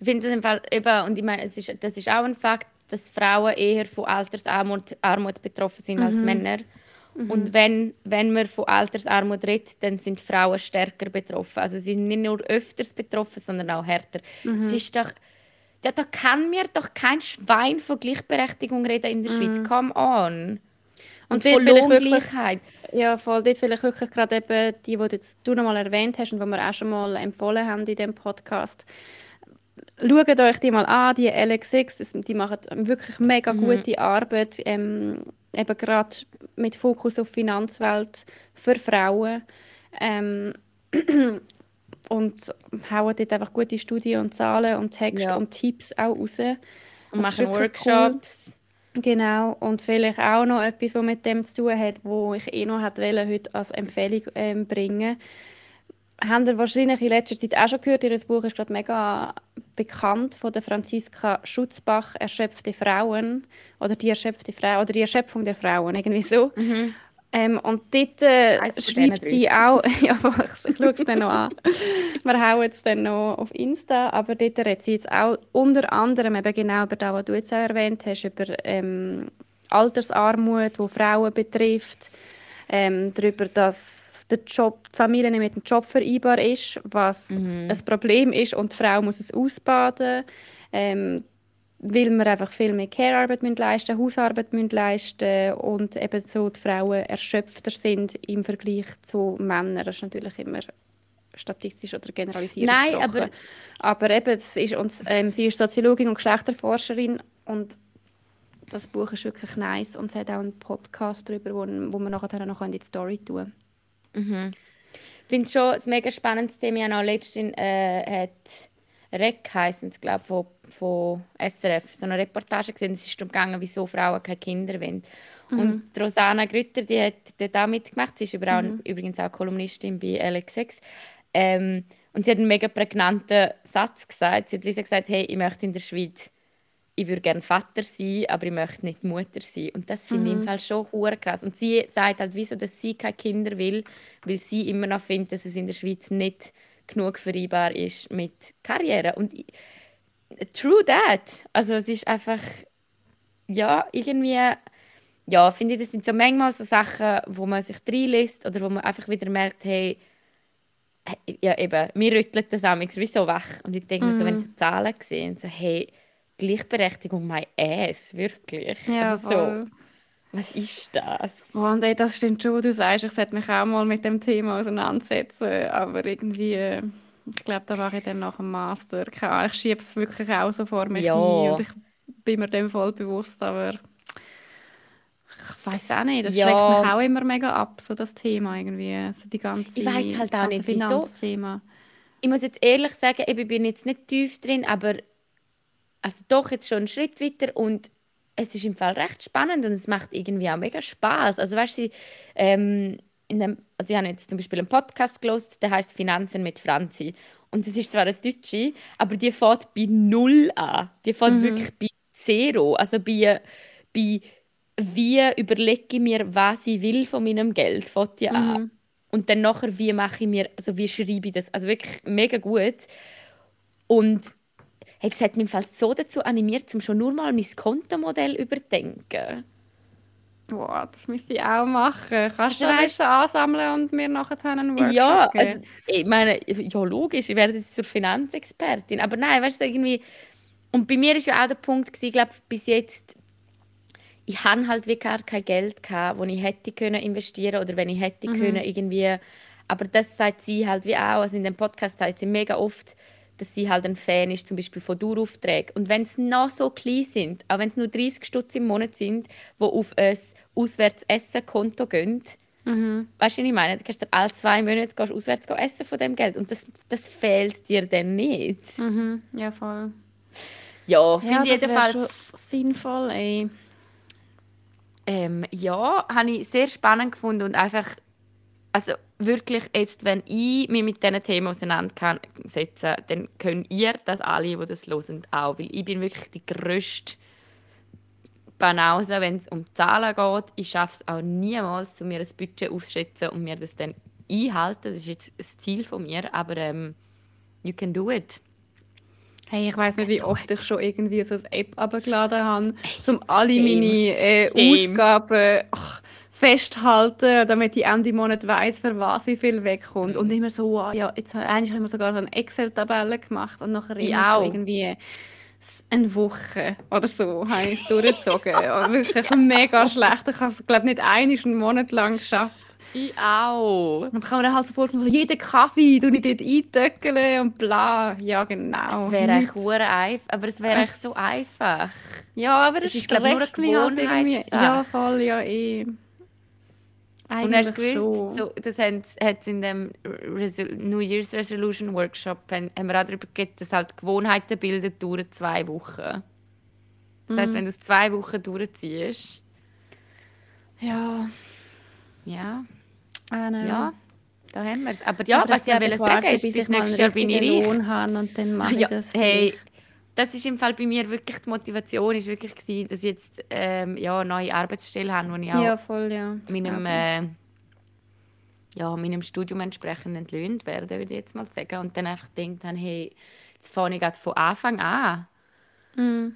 ich finde das im Fall eben, und ich meine, es ist, das ist auch ein Fakt, dass Frauen eher von Altersarmut Armut betroffen sind als Männer. Und wenn, wenn man von Altersarmut redet, dann sind Frauen stärker betroffen. Also sie sind nicht nur öfters betroffen, sondern auch härter. Es ist doch, ja, da kann mir doch kein Schwein von Gleichberechtigung reden in der Schweiz. Come on. Und, dort von vielleicht wirklich- Lohngleichheit. Ja, voll. Dort vielleicht wirklich gerade eben die, die du noch mal erwähnt hast und die wir auch schon mal empfohlen haben in diesem Podcast. Schaut euch die mal an, die LX6, das- die machen wirklich mega gute Arbeit, ähm, eben gerade mit Fokus auf Finanzwelt für Frauen. Ähm, und hauen dort einfach gute Studien und Zahlen und Texte Ja. und Tipps auch raus. Und Das machen wirklich cool. Workshops. Genau, und vielleicht auch noch etwas, was mit dem zu tun hat, wo ich eh noch heute als Empfehlung ähm, bringen Habt ihr wahrscheinlich in letzter Zeit auch schon gehört, ihr Buch ist gerade mega bekannt von der Franziska Schutzbach, «Erschöpfte Frauen» oder «Die erschöpfte Frau» oder «Die Erschöpfung der Frauen», irgendwie so. Ähm, und dort äh, schreibt sie auch, ja, ich schaue es dann noch an. Wir hauen es dann noch auf Insta, aber dort redet sie jetzt auch unter anderem eben genau über das, was du jetzt auch erwähnt hast, über ähm, Altersarmut, die Frauen betrifft, ähm, darüber, dass der Job, die Familie nicht mit dem Job vereinbar ist, was ein Problem ist und die Frau muss es ausbaden, ähm, weil wir einfach viel mehr Care-Arbeit leisten Hausarbeit leisten und eben so die Frauen erschöpfter sind im Vergleich zu Männern. Das ist natürlich immer statistisch oder generalisiert Nein, gesprochen. aber eben, es ist uns, ähm, sie ist Soziologin und Geschlechterforscherin und das Buch ist wirklich nice und es hat auch einen Podcast darüber, wo, wo wir nachher noch in die Story tun Ich finde es schon ein mega spannendes Thema. Ich habe auch letztens äh, hat REC heisst es, glaube von, von SRF, so eine Reportage gesehen. Es ist darum gegangen, wieso Frauen keine Kinder wollen. Und die Rosanna Grütter, die hat dort auch mitgemacht. Sie ist auch, übrigens auch Kolumnistin bei LX6. Ähm, und sie hat einen mega prägnanten Satz gesagt. Sie hat Lisa gesagt, hey, ich möchte in der Schweiz ich würde gerne Vater sein, aber ich möchte nicht Mutter sein. Und das finde ich im Fall schon hure krass. Und sie sagt halt, wieso, dass sie keine Kinder will, weil sie immer noch findet, dass es in der Schweiz nicht genug vereinbar ist mit Karriere. Und ich, true that. Also es ist einfach, ja, irgendwie, ja, finde ich, das sind so manchmal so Sachen, wo man sich reinlässt oder wo man einfach wieder merkt, hey, ja eben, mir rüttelt das amigs wie so wach. Und ich denke mir so, wenn ich so Zahlen sehe, so, hey, Gleichberechtigung, my ass, wirklich. also so, was ist das? Oh, und ey, das stimmt schon, du sagst. Ich sollte mich auch mal mit dem Thema auseinandersetzen. Aber irgendwie, äh, ich glaube, da mache ich dann nach dem Master. Ich schiebe es wirklich auch so vor mich Ja. hin. Und ich bin mir dem voll bewusst, aber ich weiß auch nicht. Das Ja. schreckt mich auch immer mega ab, so das Thema irgendwie. So die ganze, Ich weiss halt auch nicht, wieso. Finanzthema. Ich muss jetzt ehrlich sagen, ich bin jetzt nicht tief drin, aber also doch jetzt schon einen Schritt weiter und es ist im Fall recht spannend und es macht irgendwie auch mega Spaß. Also weißt du, ähm, in dem, also ich habe jetzt zum Beispiel einen Podcast gelost, der heißt Finanzen mit Franzi und es ist zwar eine Deutsche, aber die fährt bei null an. Die fährt wirklich bei zero, also bei, bei wie überlege ich mir, was ich will von meinem Geld, fährt die an. Und dann nachher, wie mache ich mir, also wie schreibe ich das, also wirklich mega gut. Und hey, es hat mich im Fall so dazu animiert, um schon nur mal mein Kontomodell überdenken. Boah, das müsste ich auch machen. Kannst du Also, das weißt- ansammeln und mir nachher einen Workshop Ja, geben? also, ich meine, ja logisch, ich werde jetzt zur Finanzexpertin, aber nein, weißt du, irgendwie, und bei mir ist ja auch der Punkt, gewesen, ich glaube, bis jetzt, ich habe halt wie gar kein Geld gehabt, wo ich hätte können investieren oder wenn ich hätte können irgendwie, aber das sagt sie halt wie auch, also in dem Podcast sagt sie mega oft, dass sie halt ein Fan ist, zum Beispiel von Daueraufträgen. Und wenn es noch so klein sind, auch wenn es nur 30 Stutz im Monat sind, die auf ein Auswärtsessen-Konto gehen, Weißt du, was ich meine? Du kannst dir alle zwei Monate gehst auswärts gehen essen von dem Geld und das, das fehlt dir dann nicht. Mhm, ja, voll. Ja, Ja, finde ich das wär jedenfalls. sinnvoll, ey. Ähm, ja, habe ich sehr spannend gefunden und einfach, also wirklich jetzt, wenn ich mich mit diesen Themen auseinandersetze, dann können ihr das alle, die das hören, auch, weil ich bin wirklich die grösste Banause, wenn es um Zahlen geht. Ich schaffe es auch niemals, zu mir ein Budget aufzuschätzen und mir das dann einhalten. Das ist jetzt ein Ziel von mir, aber ähm, you can do it. Hey, ich weiß nicht, wie oft ich schon irgendwie so eine App abgeladen habe, um alle meine äh. Ausgaben ach, festhalten, damit ich Ende Monat weiß, für was wie viel wegkommt. Und immer so, wow, ja, jetzt eigentlich habe ich sogar so eine Excel-Tabelle gemacht und nachher Ich auch. irgendwie eine Woche oder so habe ich es durchgezogen. und wirklich mega schlecht. Ich habe es, glaube nicht einen Monat lang geschafft. Ich auch. Und ich habe mir dann halt so vorgestellt, so, jeden Kaffee tue ich dort eintöckeln und bla. Ja, genau. Es wäre echt hure einfach, aber es wäre echt so einfach. Ja, aber Es es ist, ist glaub ich, nur eine halt irgendwie. Gewohnheitssache. Ja, voll, ja eh. Und Eigentlich hast du gewusst, schon. so, das hat es in dem Resol New Year's Resolution Workshop haben, haben wir auch darüber geredet, dass halt Gewohnheiten bilden dauern zwei Wochen. Das Mhm. heisst, wenn du es zwei Wochen durchziehst, Ja, ja, know. ja, da haben wir es. Aber ja, Aber was ich wollte sagen ist, bis ich nächstes Jahr bin ich reich. Und dann mache ich Ja, das. hey. Das ist im Fall bei mir wirklich die Motivation, ist wirklich gewesen, dass ich jetzt ähm, ja, eine neue Arbeitsstelle habe, wo ich auch Ja, voll, ja. Meinem, äh, ja, meinem Studium entsprechend entlöhnt werde, würde ich jetzt mal sagen. Und dann einfach denkt dann, hey, jetzt fange ich gerade von Anfang an. Mm.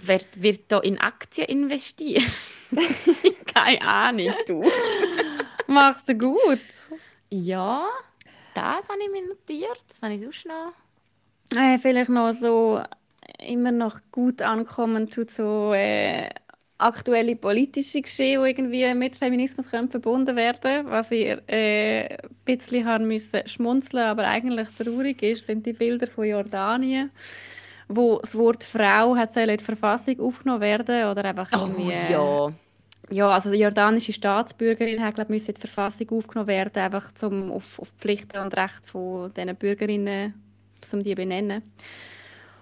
Wird, wird da in Aktien investiert? Keine Ahnung, du. Machst du gut. Ja, das habe ich mir notiert. Das habe ich sonst noch. Äh, vielleicht noch so immer noch gut ankommen zu so äh, aktuelle politische Geschehen, die irgendwie mit Feminismus können verbunden werden Was ich äh, ein bisschen haben müssen schmunzeln, aber eigentlich traurig ist, sind die Bilder von Jordanien, wo das Wort Frau hat soll in die Verfassung aufgenommen werden oder einfach irgendwie, äh, Oh, ja. ja, also die jordanische Staatsbürgerin hat, glaube ich, in die Verfassung aufgenommen werden, einfach zum, auf, auf die Pflichten und Rechte von diesen Bürgerinnen, um die zu benennen.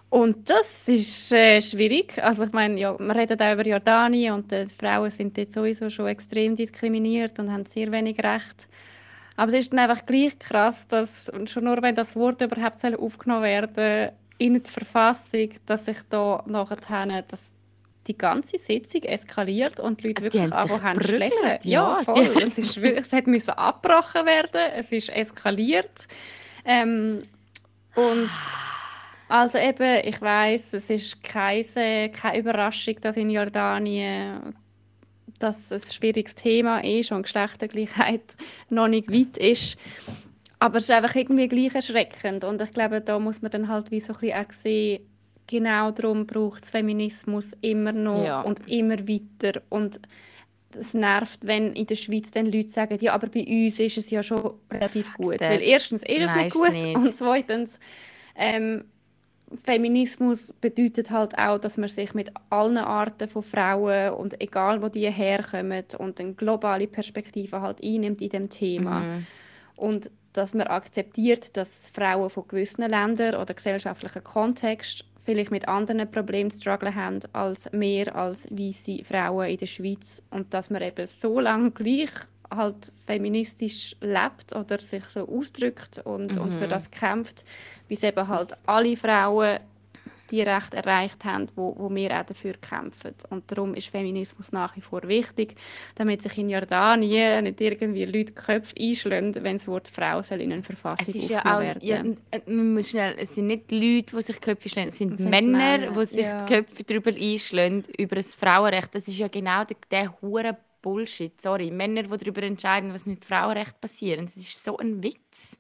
Und das ist äh, schwierig. Also ich meine, ja, wir reden auch über Jordanien und äh, die Frauen sind dort sowieso schon extrem diskriminiert und haben sehr wenig Recht. Aber es ist dann einfach gleich krass, dass schon nur wenn das Wort überhaupt aufgenommen werden in die Verfassung, dass sich da nachher dass die ganze Sitzung eskaliert und die Leute Also wirklich haben anfangen zu schlägen. ja, voll. Es, ist es hat müssen abgebrochen werden, es ist eskaliert. Ähm, und also eben, ich weiß, es ist keine, keine Überraschung, dass in Jordanien dass es ein schwieriges Thema ist und Geschlechtergleichheit noch nicht weit ist. Aber es ist einfach irgendwie gleich erschreckend. Und ich glaube, da muss man dann halt wie so ein bisschen auch sehen, genau darum braucht es Feminismus immer noch Ja. und immer weiter. Und es nervt, wenn in der Schweiz dann Leute sagen, ja, aber bei uns ist es ja schon relativ gut. Weil erstens ist es Nein, nicht gut nicht. und zweitens ähm, Feminismus bedeutet halt auch, dass man sich mit allen Arten von Frauen und egal wo die herkommen und eine globale Perspektive halt einnimmt in dem Thema Mhm. und dass man akzeptiert, dass Frauen von gewissen Ländern oder gesellschaftlichen Kontext vielleicht mit anderen Problemen zu strugglen haben als mehr als weiße Frauen in der Schweiz. Und dass man eben so lange gleich halt feministisch lebt oder sich so ausdrückt und, und für das kämpft, bis eben halt alle Frauen die Rechte erreicht haben, wo, wo wir auch dafür kämpfen. Und darum ist Feminismus nach wie vor wichtig, damit sich in Jordanien nicht irgendwie Leute die Köpfe einschlagen, wenn das Wort Frau soll in eine Verfassung Es ist ja auch, ja, werden. n- äh, man muss schnell, es sind nicht Leute, die sich Köpfe schlagen, es sind, Es sind Männer, Männer, die sich ja. die Köpfe darüber einschlagen, über das Frauenrecht. Das ist ja genau der, der hure Bullshit, sorry. Männer, die darüber entscheiden, was mit Frauenrecht passiert. Das ist so ein Witz.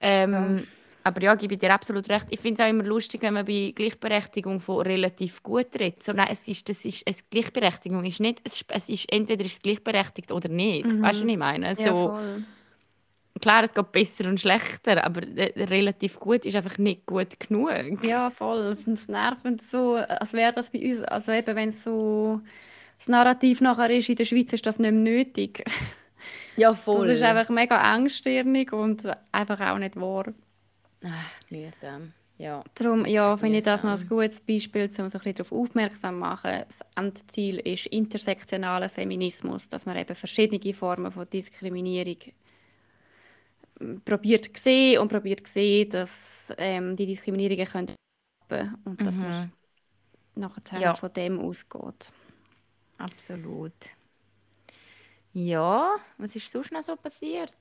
Ähm, Aber ja, gebe ich dir absolut recht. Ich finde es auch immer lustig, wenn man bei Gleichberechtigung von relativ gut redet. So, nein, es ist, das ist, es, Gleichberechtigung ist nicht, es, es ist entweder ist es gleichberechtigt oder nicht. Weißt du, was ich meine? So, Ja, voll. Klar, es geht besser und schlechter, aber relativ gut ist einfach nicht gut genug. Ja, voll. Es nervt so, als wäre das bei uns, also eben wenn so das Narrativ nachher ist, in der Schweiz ist das nicht mehr nötig. Ja, Das ist einfach mega engstirnig und einfach auch nicht wahr. Ah, mühsam. Ja. Darum, ja, finde ich das noch ein gutes Beispiel, um so ein bisschen darauf aufmerksam zu machen. Das Endziel ist intersektionaler Feminismus, dass man eben verschiedene Formen von Diskriminierung ähm, probiert sehen und probiert sehen, dass ähm, die Diskriminierungen können und dass man nachher Ja. von dem ausgeht. Absolut. Ja, was ist sonst noch so passiert?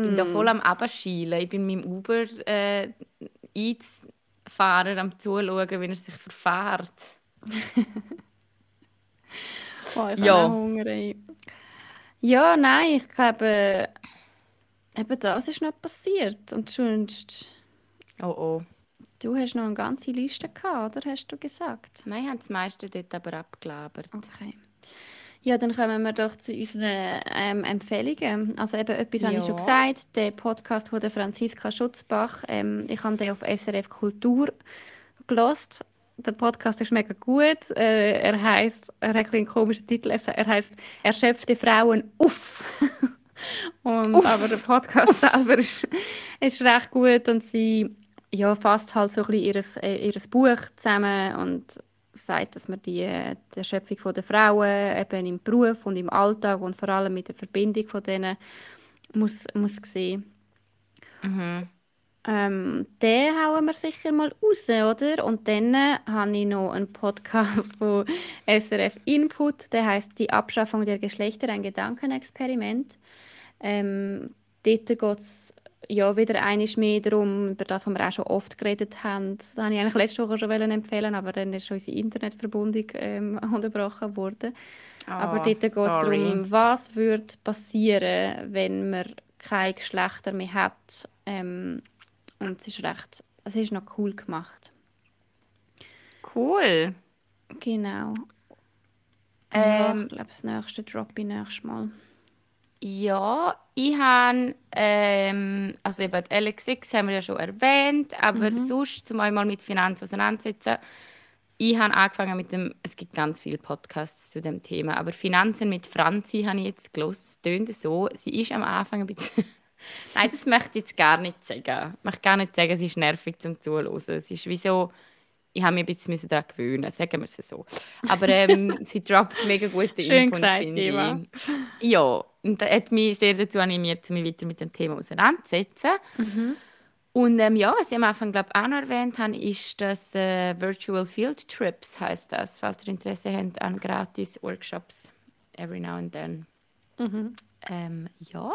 Ich bin da voll am Abschielen. Ich bin mit dem Uber äh, Fahrer am Zuschauen, wie er sich verfährt. oh, ich Ja. habe Hunger. Ey. Ja, nein, ich glaube, eben das ist nicht passiert. Und sonst, Oh oh. du hast noch eine ganze Liste gehabt, oder hast du gesagt? Nein, haben das meiste dort aber abgelabert. Okay. Ja, dann kommen wir doch zu unseren ähm, Empfehlungen. Also eben etwas habe ich schon Ja. gesagt, der Podcast von der Franziska Schutzbach. Ähm, ich habe den auf SRF Kultur gelost. Der Podcast ist mega gut. Äh, er heißt, er hat einen komischen Titel. Er heißt Erschöpfte Frauen uff. und, aber der Podcast selber ist, ist recht gut und sie ja, fasst halt so ein bisschen ihres, äh, ihres Buch zusammen und sagt, dass man die, äh, die Erschöpfung von der Frauen eben im Beruf und im Alltag und vor allem mit der Verbindung von denen muss, muss sehen. Ähm, den hauen wir sicher mal raus, oder? Und dann äh, habe ich noch einen Podcast von SRF Input, der heißt Die Abschaffung der Geschlechter, ein Gedankenexperiment. Ähm, dort geht es ja wieder einiges mehr darum, über das, was wir auch schon oft geredet haben. Das wollte ich eigentlich letzte Woche schon empfehlen, aber dann ist unsere Internetverbindung ähm, unterbrochen worden. aber Ah, dort geht es darum, was würde passieren, wenn man kein Geschlechter mehr hat. Ähm, und es ist recht, es ist noch cool gemacht. Cool. Genau. ja, Ähm, ich glaube, das nächste drop ich nächstes Mal. Ja, ich habe, ähm, also eben die LX6 haben wir ja schon erwähnt, aber sonst, zum einmal mit Finanzen auseinandersetzen, ich habe angefangen mit dem, es gibt ganz viele Podcasts zu dem Thema, aber Finanzen mit Franzi habe ich jetzt gelesen. Es tönt so, sie ist am Anfang ein bisschen, nein, das möchte ich jetzt gar nicht sagen. Ich möchte gar nicht sagen, es ist nervig zum Zuhören. Es ist wie so, ich habe mich ein bisschen daran gewöhnen, sagen wir es so. Aber ähm, sie droppt mega gute Schön Inputs, gesagt, finde Eva. ich. Ja, und das hat mich sehr dazu animiert, mich weiter mit dem Thema auseinanderzusetzen. Und ähm, ja, was ich am Anfang glaub, auch noch erwähnt habe, ist das äh, Virtual Field Trips, heißt das, falls ihr Interesse habt an gratis Workshops every now and then. Ähm, ja.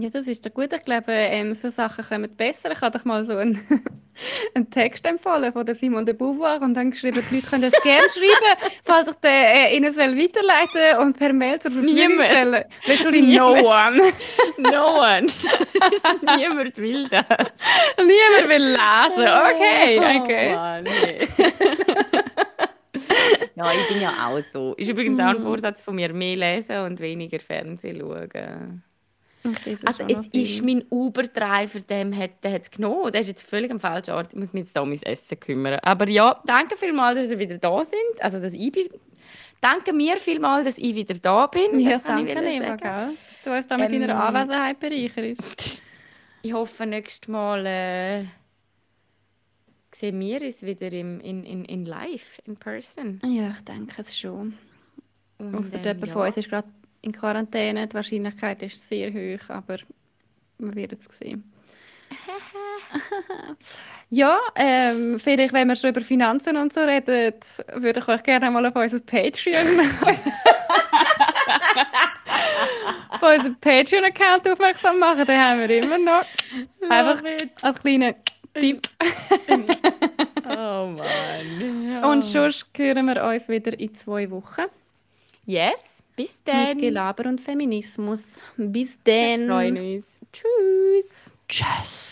Ja, das ist doch gut. Ich glaube, ähm, so Sachen kommen besser. Ich habe doch mal so einen, einen Text empfohlen von der Simone de Beauvoir und dann geschrieben, die Leute können das gerne schreiben, falls ich den äh, ihnen soll weiterleiten und per Mail zur Verfügung Niemand. stellen. Literally no one. No one. Niemand will das. Niemand will lesen. Okay, I guess. Mann, nee. ja, ich bin ja auch so. Ist übrigens auch ein Vorsatz von mir, mehr lesen und weniger Fernsehen schauen. Also noch jetzt ist mein Uber-Driver, dem hat, der hat es genommen. Der ist jetzt völlig am falschen Ort. Ich muss mich jetzt um mein Essen kümmern. Aber ja, danke vielmals, dass ihr wieder da sind. Also, dass ich bin. Danke mir vielmals, dass ich wieder da bin. Ja, Das danke, Eva, gell? dass du uns da mit Ähm, deiner Anwesenheit bereicherst. Ich hoffe, nächstes Mal äh, sehen wir uns wieder im, in, in, in live, in person. Ja, ich denke es schon. Und, Ausser ähm, jemand ja. von uns ist gerade in Quarantäne. Die Wahrscheinlichkeit ist sehr hoch, aber wir werden es sehen. ja, ähm, vielleicht, wenn wir schon über Finanzen und so reden, würde ich euch gerne mal auf unser Patreon auf unseren Patreon-Account aufmerksam machen. Den haben wir immer noch. Einfach als kleiner Tipp. Oh Mann. Und sonst hören wir uns wieder in zwei Wochen. Yes, bis Mit dann. Gelaber und Feminismus. Bis Wir dann. freuen uns. Tschüss. Tschüss.